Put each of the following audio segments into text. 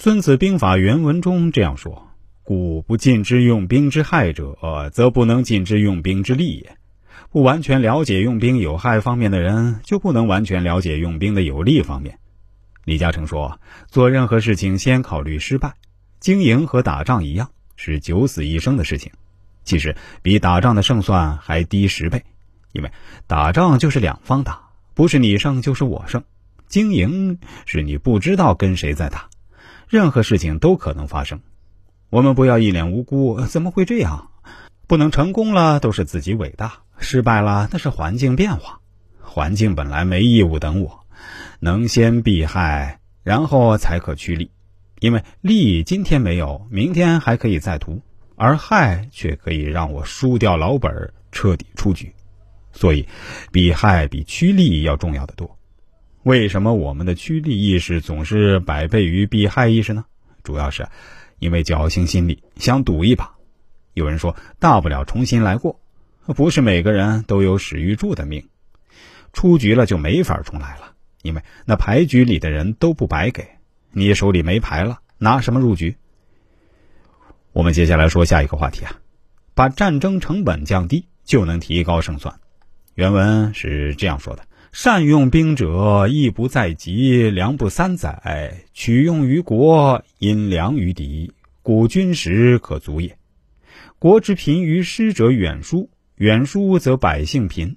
孙子兵法原文中这样说：“故不尽之用兵之害者，则不能尽之用兵之利也。不完全了解用兵有害方面的人，就不能完全了解用兵的有利方面。”李嘉诚说：“做任何事情先考虑失败，经营和打仗一样，是九死一生的事情。其实比打仗的胜算还低十倍，因为打仗就是两方打，不是你胜就是我胜；经营是你不知道跟谁在打。”任何事情都可能发生，我们不要一脸无辜。怎么会这样？不能成功了都是自己伟大，失败了那是环境变化。环境本来没义务等我，能先避害，然后才可趋利。因为利今天没有，明天还可以再图，而害却可以让我输掉老本，彻底出局。所以，避害比趋利要重要的多。为什么我们的趋利意识总是百倍于避害意识呢？主要是，因为侥幸心理，想赌一把。有人说，大不了重新来过，不是每个人都有史玉柱的命，出局了就没法重来了。因为那牌局里的人都不白给，你手里没牌了，拿什么入局？我们接下来说下一个话题啊，把战争成本降低，就能提高胜算。原文是这样说的。善用兵者，义不在己，粮不三载。取用于国，因粮于敌，古军食可足也。国之贫于师者远疏，远疏则百姓贫；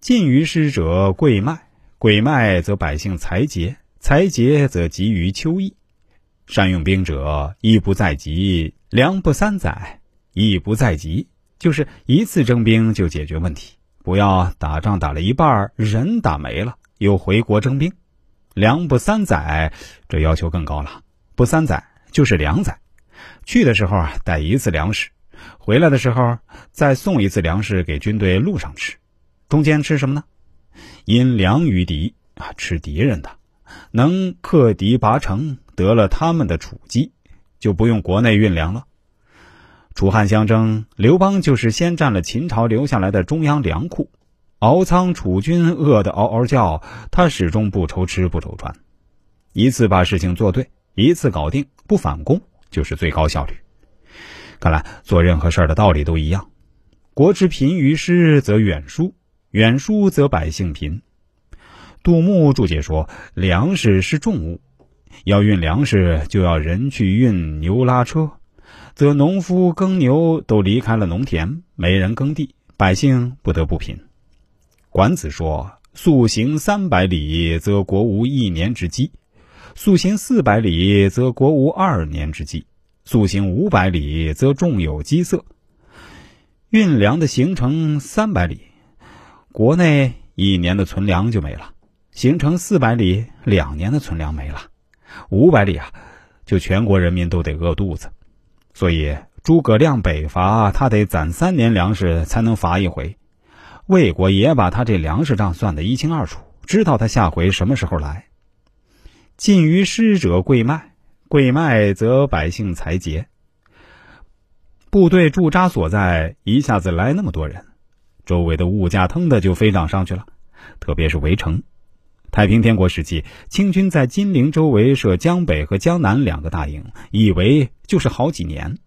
近于师者贵卖，贵卖则百姓财竭，财竭则急于秋邑。善用兵者，义不在己，粮不三载。义不在己，就是一次征兵就解决问题。不要打仗打了一半，人打没了，又回国征兵，粮不三载，这要求更高了。不三载就是两载，去的时候带一次粮食，回来的时候再送一次粮食给军队路上吃。中间吃什么呢？因粮于敌啊，吃敌人的，能克敌拔城，得了他们的储积，就不用国内运粮了。楚汉相争，刘邦就是先占了秦朝留下来的中央粮库，敖仓楚军饿得嗷嗷叫，他始终不愁吃不愁穿，一次把事情做对，一次搞定，不反攻就是最高效率。看来做任何事儿的道理都一样，国之贫于师则远疏，远疏则百姓贫。杜牧注解说：粮食是重物，要运粮食就要人去运，牛拉车。则农夫耕牛都离开了农田，没人耕地，百姓不得不贫。管子说：“速行三百里，则国无一年之饥；速行四百里，则国无二年之饥；速行五百里，则众有饥色。”运粮的行程三百里，国内一年的存粮就没了；行程四百里，两年的存粮没了；五百里啊，就全国人民都得饿肚子。所以诸葛亮北伐，他得攒三年粮食才能伐一回。魏国也把他这粮食账算得一清二楚，知道他下回什么时候来。近于师者贵卖，贵卖则百姓财竭。部队驻扎所在，一下子来那么多人，周围的物价腾的就飞涨上去了。特别是围城。太平天国时期，清军在金陵周围设江北和江南两个大营，以为就是好几年。